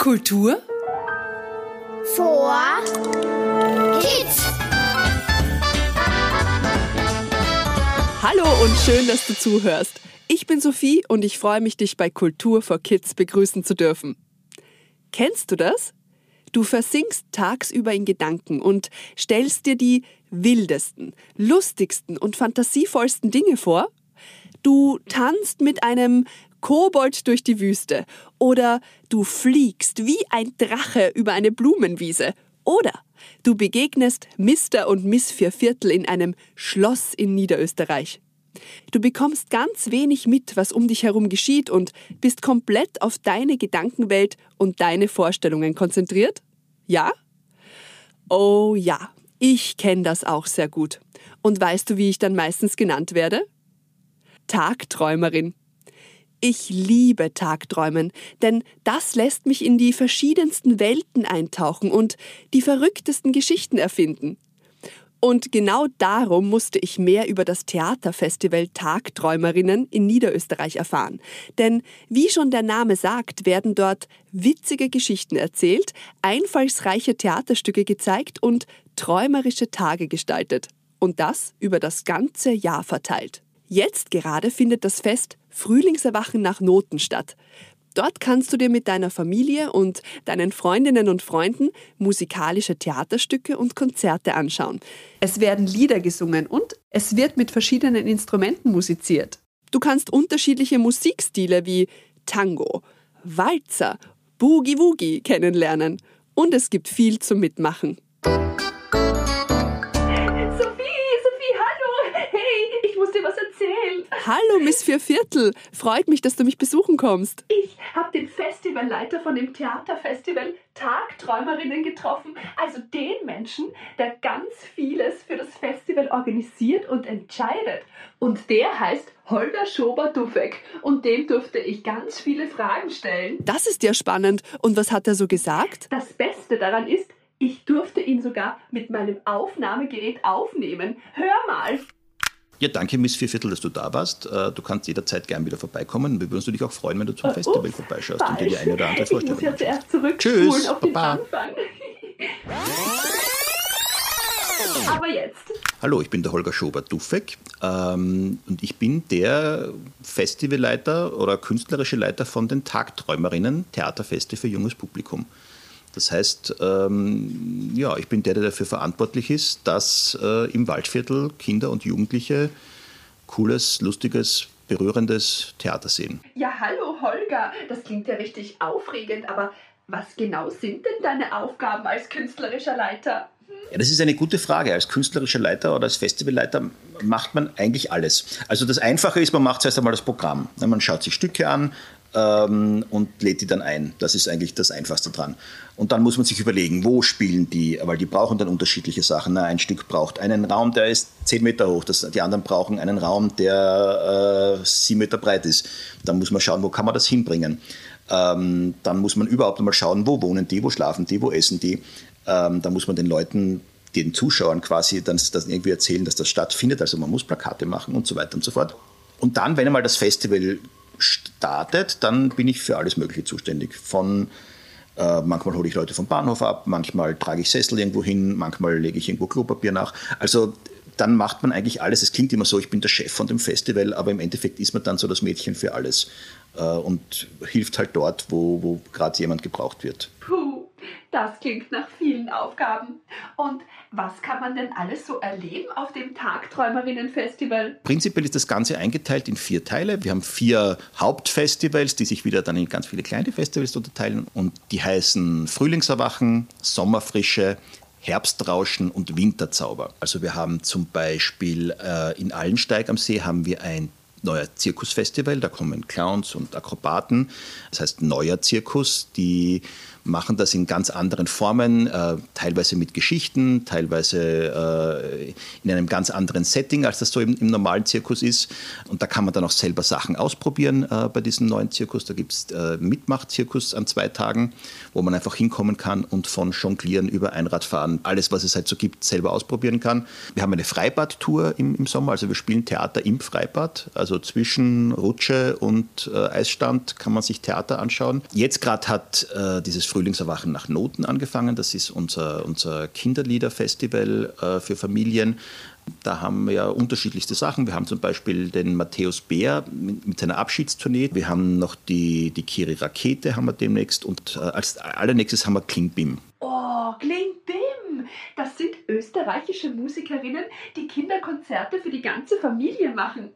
Kultur vor Kids. Hallo und schön, dass du zuhörst. Ich bin Sophie und ich freue mich, dich bei Kultur for Kids begrüßen zu dürfen. Kennst du das? Du versinkst tagsüber in Gedanken und stellst dir die wildesten, lustigsten und fantasievollsten Dinge vor? Du tanzt mit einem Kobold durch die Wüste oder du fliegst wie ein Drache über eine Blumenwiese oder du begegnest Mr. und Miss Vierviertel in einem Schloss in Niederösterreich. Du bekommst ganz wenig mit, was um dich herum geschieht und bist komplett auf deine Gedankenwelt und deine Vorstellungen konzentriert? Ja? Oh ja, ich kenne das auch sehr gut. Und weißt du, wie ich dann meistens genannt werde? Tagträumerin. Ich liebe Tagträumen, denn das lässt mich in die verschiedensten Welten eintauchen und die verrücktesten Geschichten erfinden. Und genau darum musste ich mehr über das Theaterfestival Tagträumerinnen in Niederösterreich erfahren. Denn wie schon der Name sagt, werden dort witzige Geschichten erzählt, einfallsreiche Theaterstücke gezeigt und träumerische Tage gestaltet. Und das über das ganze Jahr verteilt. Jetzt gerade findet das Fest Frühlingserwachen nach Noten statt. Dort kannst du dir mit deiner Familie und deinen Freundinnen und Freunden musikalische Theaterstücke und Konzerte anschauen. Es werden Lieder gesungen und es wird mit verschiedenen Instrumenten musiziert. Du kannst unterschiedliche Musikstile wie Tango, Walzer, Boogie Woogie kennenlernen und es gibt viel zum Mitmachen. Hallo, Miss Vierviertel. Freut mich, dass du mich besuchen kommst. Ich habe den Festivalleiter von dem Theaterfestival Tagträumerinnen getroffen. Also den Menschen, der ganz vieles für das Festival organisiert und entscheidet. Und der heißt Holger Schober-Duffek. Und dem durfte ich ganz viele Fragen stellen. Das ist ja spannend. Und was hat er so gesagt? Das Beste daran ist, ich durfte ihn sogar mit meinem Aufnahmegerät aufnehmen. Hör mal. Ja, danke, Miss Vierviertel, dass du da warst. Äh, du kannst jederzeit gern wieder vorbeikommen. Wir würden uns natürlich auch freuen, wenn du zum uh, Festival ups, vorbeischaust und dir die eine oder andere Vorstellung Ich muss ja zuerst zurück Tschüss, auf Baba. den Anfang. Aber jetzt. Hallo, ich bin der Holger Schober-Duffek ähm, und ich bin der Festivalleiter oder künstlerische Leiter von den Tagträumerinnen Theaterfeste für junges Publikum. Das heißt, ähm, ja, ich bin der, der dafür verantwortlich ist, dass äh, im Waldviertel Kinder und Jugendliche cooles, lustiges, berührendes Theater sehen. Ja, hallo Holger, das klingt ja richtig aufregend, aber was genau sind denn deine Aufgaben als künstlerischer Leiter? Ja, das ist eine gute Frage. Als künstlerischer Leiter oder als Festivalleiter macht man eigentlich alles. Also das Einfache ist, man macht zuerst einmal das Programm. Man schaut sich Stücke an, ähm, und lädt die dann ein. Das ist eigentlich das Einfachste dran. Und dann muss man sich überlegen, wo spielen die, weil die brauchen dann unterschiedliche Sachen. ein Stück braucht einen Raum, der ist 10 Meter hoch, das, die anderen brauchen einen Raum, der äh, 7 Meter breit ist. Dann muss man schauen, wo kann man das hinbringen. Ähm, dann muss man überhaupt mal schauen, wo wohnen die, wo schlafen die, wo essen die. Ähm, da muss man den Leuten den Zuschauern quasi dann das irgendwie erzählen, dass das stattfindet. Also man muss Plakate machen und so weiter und so fort. Und dann, wenn einmal das Festival startet, dann bin ich für alles Mögliche zuständig. Von äh, manchmal hole ich Leute vom Bahnhof ab, manchmal trage ich Sessel irgendwo hin, manchmal lege ich irgendwo Klopapier nach. Also dann macht man eigentlich alles. Es klingt immer so, ich bin der Chef von dem Festival, aber im Endeffekt ist man dann so das Mädchen für alles äh, und hilft halt dort, wo, wo gerade jemand gebraucht wird. Puh, das klingt nach vielen Aufgaben. Und was kann man denn alles so erleben auf dem Tagträumerinnen-Festival? Prinzipiell ist das Ganze eingeteilt in vier Teile. Wir haben vier Hauptfestivals, die sich wieder dann in ganz viele kleine Festivals unterteilen. Und die heißen Frühlingserwachen, Sommerfrische, Herbstrauschen und Winterzauber. Also wir haben zum Beispiel äh, in Allensteig am See haben wir ein neuer Zirkusfestival, da kommen Clowns und Akrobaten, das heißt neuer Zirkus, die machen das in ganz anderen Formen, äh, teilweise mit Geschichten, teilweise äh, in einem ganz anderen Setting, als das so im, im, normalen Zirkus ist. Und da kann man dann auch selber Sachen ausprobieren äh, bei diesem neuen Zirkus. Da gibt es äh, Mitmachzirkus an zwei Tagen, wo man einfach hinkommen kann und von Jonglieren über Einradfahren, alles, was es halt so gibt, selber ausprobieren kann. Wir haben eine Freibadtour im, im Sommer, also wir spielen Theater im Freibad. Also zwischen Rutsche und äh, Eisstand kann man sich Theater anschauen. Jetzt gerade hat äh, dieses Frühlingserwachen nach Noten angefangen. Das ist unser, unser Kinderliederfestival äh, für Familien. Da haben wir ja unterschiedlichste Sachen. Wir haben zum Beispiel den Matthäus Bär mit, seiner Abschiedstournee. Wir haben noch die, die Kiri Rakete haben wir demnächst und äh, als allernächstes haben wir Klingbim. Oh, Klingbim! Das sind österreichische Musikerinnen, die Kinderkonzerte für die ganze Familie machen.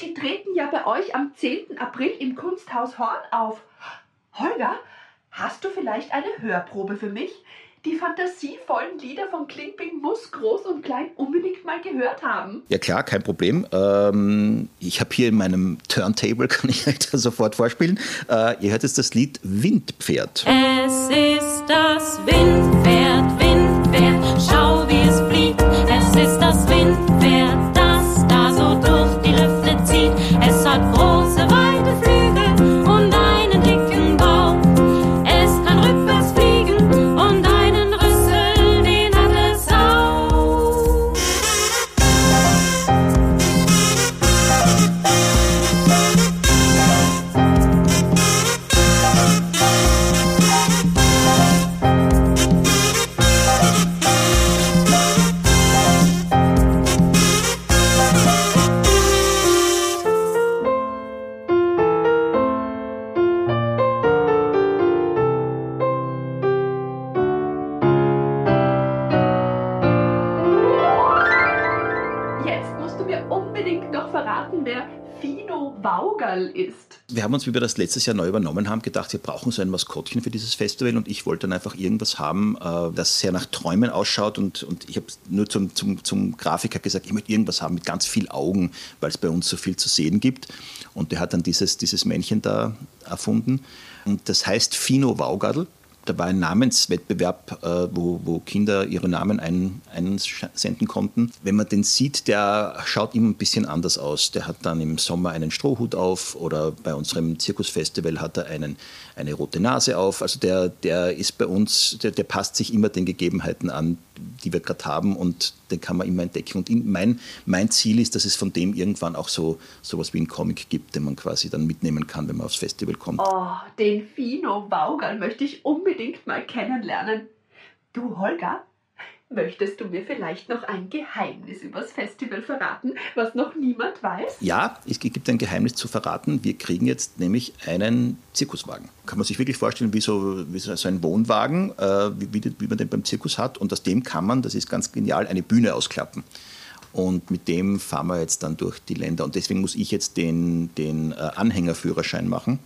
Die treten ja bei euch am 10. April im Kunsthaus Horn auf. Holger, hast du vielleicht eine Hörprobe für mich? Die fantasievollen Lieder von Klingbing muss Groß und Klein unbedingt mal gehört haben. Ja klar, kein Problem. Ähm, ich habe hier in meinem Turntable, kann ich euch da sofort vorspielen. Äh, ihr hört jetzt das Lied Windpferd. Es ist das Windpferd, Windpferd, schau wie es fliegt. Es ist das Windpferd, Wir haben uns, wie wir das letztes Jahr neu übernommen haben, gedacht, wir brauchen so ein Maskottchen für dieses Festival und ich wollte dann einfach irgendwas haben, äh, das sehr nach Träumen ausschaut und, und ich habe nur zum, zum, zum Grafiker gesagt, ich möchte irgendwas haben mit ganz viel Augen, weil es bei uns so viel zu sehen gibt. Und der hat dann dieses, dieses Männchen da erfunden. Und das heißt Fino Waugadl. Da war ein Namenswettbewerb, äh, wo, wo Kinder ihre Namen ein, einsenden konnten. Wenn man den sieht, der schaut immer ein bisschen anders aus. Der hat dann im Sommer einen Strohhut auf oder bei unserem Zirkusfestival hat er einen, eine rote Nase auf. Also der, der ist bei uns, der, der passt sich immer den Gegebenheiten an, die wir gerade haben und den kann man immer entdecken. Und in, mein, mein Ziel ist, dass es von dem irgendwann auch so sowas wie einen Comic gibt, den man quasi dann mitnehmen kann, wenn man aufs Festival kommt. Oh, den Fino Waugerl möchte ich unbedingt mal kennenlernen. Du, Holger, möchtest du mir vielleicht noch ein Geheimnis übers Festival verraten, was noch niemand weiß? Ja, es gibt ein Geheimnis zu verraten. Wir kriegen jetzt nämlich einen Zirkuswagen. Kann man sich wirklich vorstellen, wie so, wie so ein Wohnwagen, äh, wie, wie, wie man den beim Zirkus hat. Und aus dem kann man, das ist ganz genial, eine Bühne ausklappen. Und mit dem fahren wir jetzt dann durch die Länder. Und deswegen muss ich jetzt den, den äh, Anhängerführerschein machen,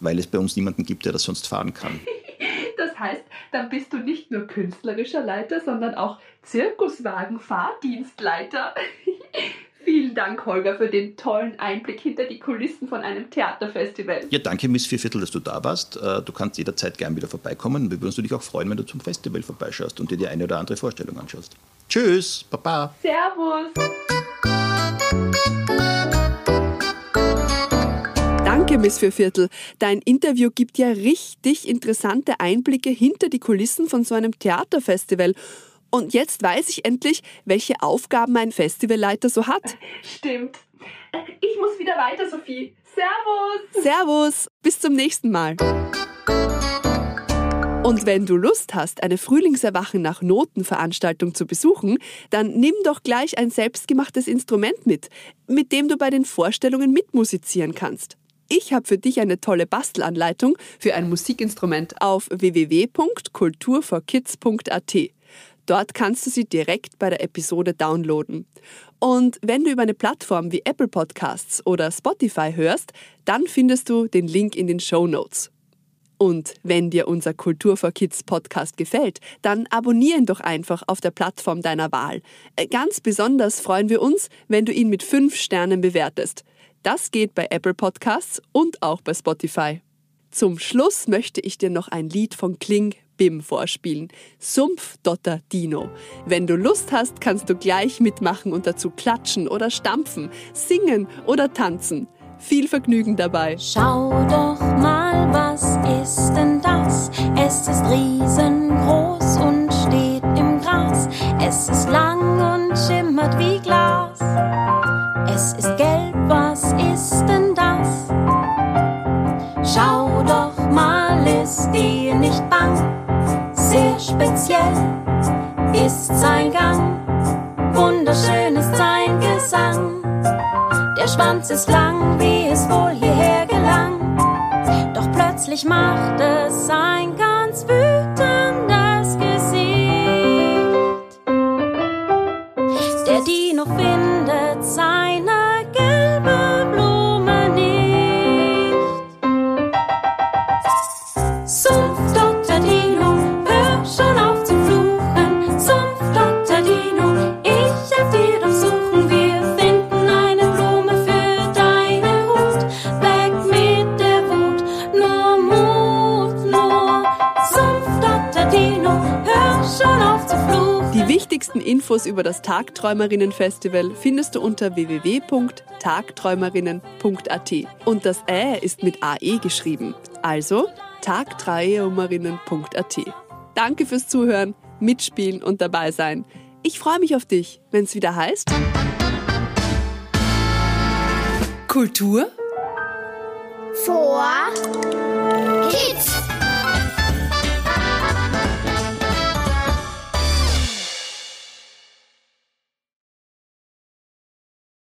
weil es bei uns niemanden gibt, der das sonst fahren kann. Das heißt, dann bist du nicht nur künstlerischer Leiter, sondern auch Zirkuswagen-Fahrdienstleiter. Vielen Dank, Holger, für den tollen Einblick hinter die Kulissen von einem Theaterfestival. Ja, danke, Miss Vierviertel, dass du da warst. Äh, Du kannst jederzeit gern wieder vorbeikommen. Wir würden uns natürlich auch freuen, wenn du zum Festival vorbeischaust und dir die eine oder andere Vorstellung anschaust. Tschüss, Baba. Servus! Danke, Miss Vierviertel. Dein Interview gibt ja richtig interessante Einblicke hinter die Kulissen von so einem Theaterfestival. Und jetzt weiß ich endlich, welche Aufgaben ein Festivalleiter so hat. Stimmt. Ich muss wieder weiter, Sophie. Servus! Servus, bis zum nächsten Mal. Und wenn du Lust hast, eine Frühlingserwachen nach Notenveranstaltung zu besuchen, dann nimm doch gleich ein selbstgemachtes Instrument mit, mit dem du bei den Vorstellungen mitmusizieren kannst. Ich habe für dich eine tolle Bastelanleitung für ein Musikinstrument auf www.kulturforkids.at. Dort kannst du sie direkt bei der Episode downloaden. Und wenn du über eine Plattform wie Apple Podcasts oder Spotify hörst, dann findest du den Link in den Show Notes. Und wenn dir unser Kultur for Kids Podcast gefällt, dann abonnieren doch einfach auf der Plattform deiner Wahl. Ganz besonders freuen wir uns, wenn du ihn mit fünf Sternen bewertest. Das geht bei Apple Podcasts und auch bei Spotify. Zum Schluss möchte ich dir noch ein Lied von Kling Bim vorspielen. Sumpf Dotter Dino. Wenn du Lust hast, kannst du gleich mitmachen und dazu klatschen oder stampfen, singen oder tanzen. Viel Vergnügen dabei. Schau doch mal, was ist denn das? Es ist riesengroß und steht im Gras. Es ist lang Schau doch mal, ist dir nicht bang? Sehr speziell ist sein Gang, wunderschön ist sein Gesang. Der Schwanz ist lang, wie es wohl hierher gelang. Doch plötzlich macht es ein ganz wütendes Gesicht. Der Dino findet seine Infos über das Tagträumerinnen-Festival findest du unter www.tagträumerinnen.at. Und das Ä ist mit AE geschrieben. Also tagträumerinnen.at. Danke fürs Zuhören, Mitspielen und dabei sein. Ich freue mich auf dich, wenn es wieder heißt. Kultur Vor Kids.